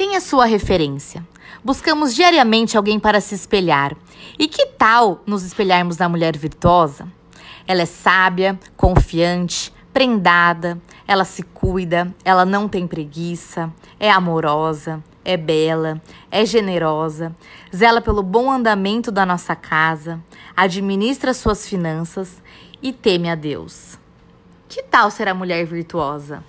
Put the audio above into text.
Quem é sua referência? Buscamos diariamente alguém para se espelhar. E que tal nos espelharmos na mulher virtuosa? Ela é sábia, confiante, prendada, ela se cuida, ela não tem preguiça, é amorosa, é bela, é generosa, zela pelo bom andamento da nossa casa, administra suas finanças e teme a Deus. Que tal ser a mulher virtuosa?